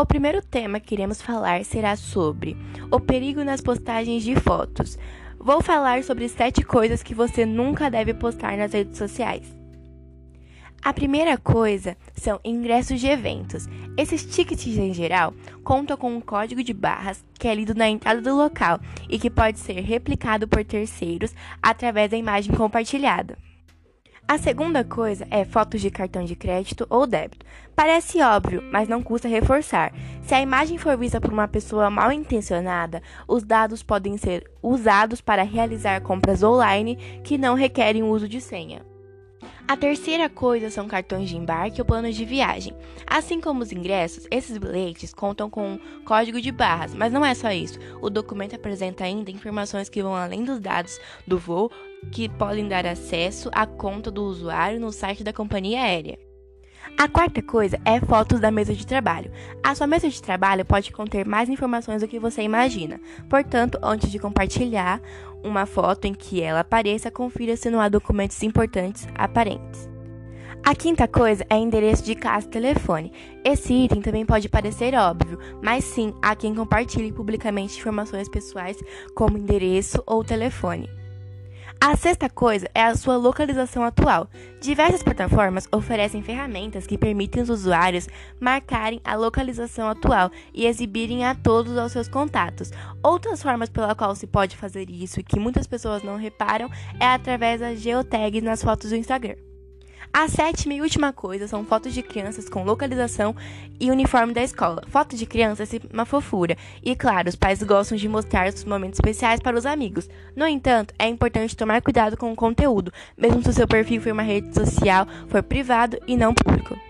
O primeiro tema que iremos falar será sobre o perigo nas postagens de fotos. Vou falar sobre sete coisas que você nunca deve postar nas redes sociais. A primeira coisa são ingressos de eventos. Esses tickets em geral contam com um código de barras que é lido na entrada do local e que pode ser replicado por terceiros através da imagem compartilhada. A segunda coisa é fotos de cartão de crédito ou débito. Parece óbvio, mas não custa reforçar. Se a imagem for vista por uma pessoa mal intencionada, os dados podem ser usados para realizar compras online que não requerem o uso de senha. A terceira coisa são cartões de embarque ou planos de viagem. Assim como os ingressos, esses bilhetes contam com um código de barras, mas não é só isso. O documento apresenta ainda informações que vão além dos dados do voo, que podem dar acesso à conta do usuário no site da companhia aérea. A quarta coisa é fotos da mesa de trabalho. A sua mesa de trabalho pode conter mais informações do que você imagina. Portanto, antes de compartilhar uma foto em que ela apareça, confira se não há documentos importantes aparentes. A quinta coisa é endereço de casa e telefone. Esse item também pode parecer óbvio, mas sim há quem compartilhe publicamente informações pessoais como endereço ou telefone. A sexta coisa é a sua localização atual. Diversas plataformas oferecem ferramentas que permitem os usuários marcarem a localização atual e exibirem a todos os seus contatos. Outras formas pela qual se pode fazer isso e que muitas pessoas não reparam é através das geotags nas fotos do Instagram. A sétima e última coisa são fotos de crianças com localização e uniforme da escola. Foto de crianças é uma fofura. E claro, os pais gostam de mostrar os momentos especiais para os amigos. No entanto, é importante tomar cuidado com o conteúdo, mesmo se o seu perfil for uma rede social, for privado e não público.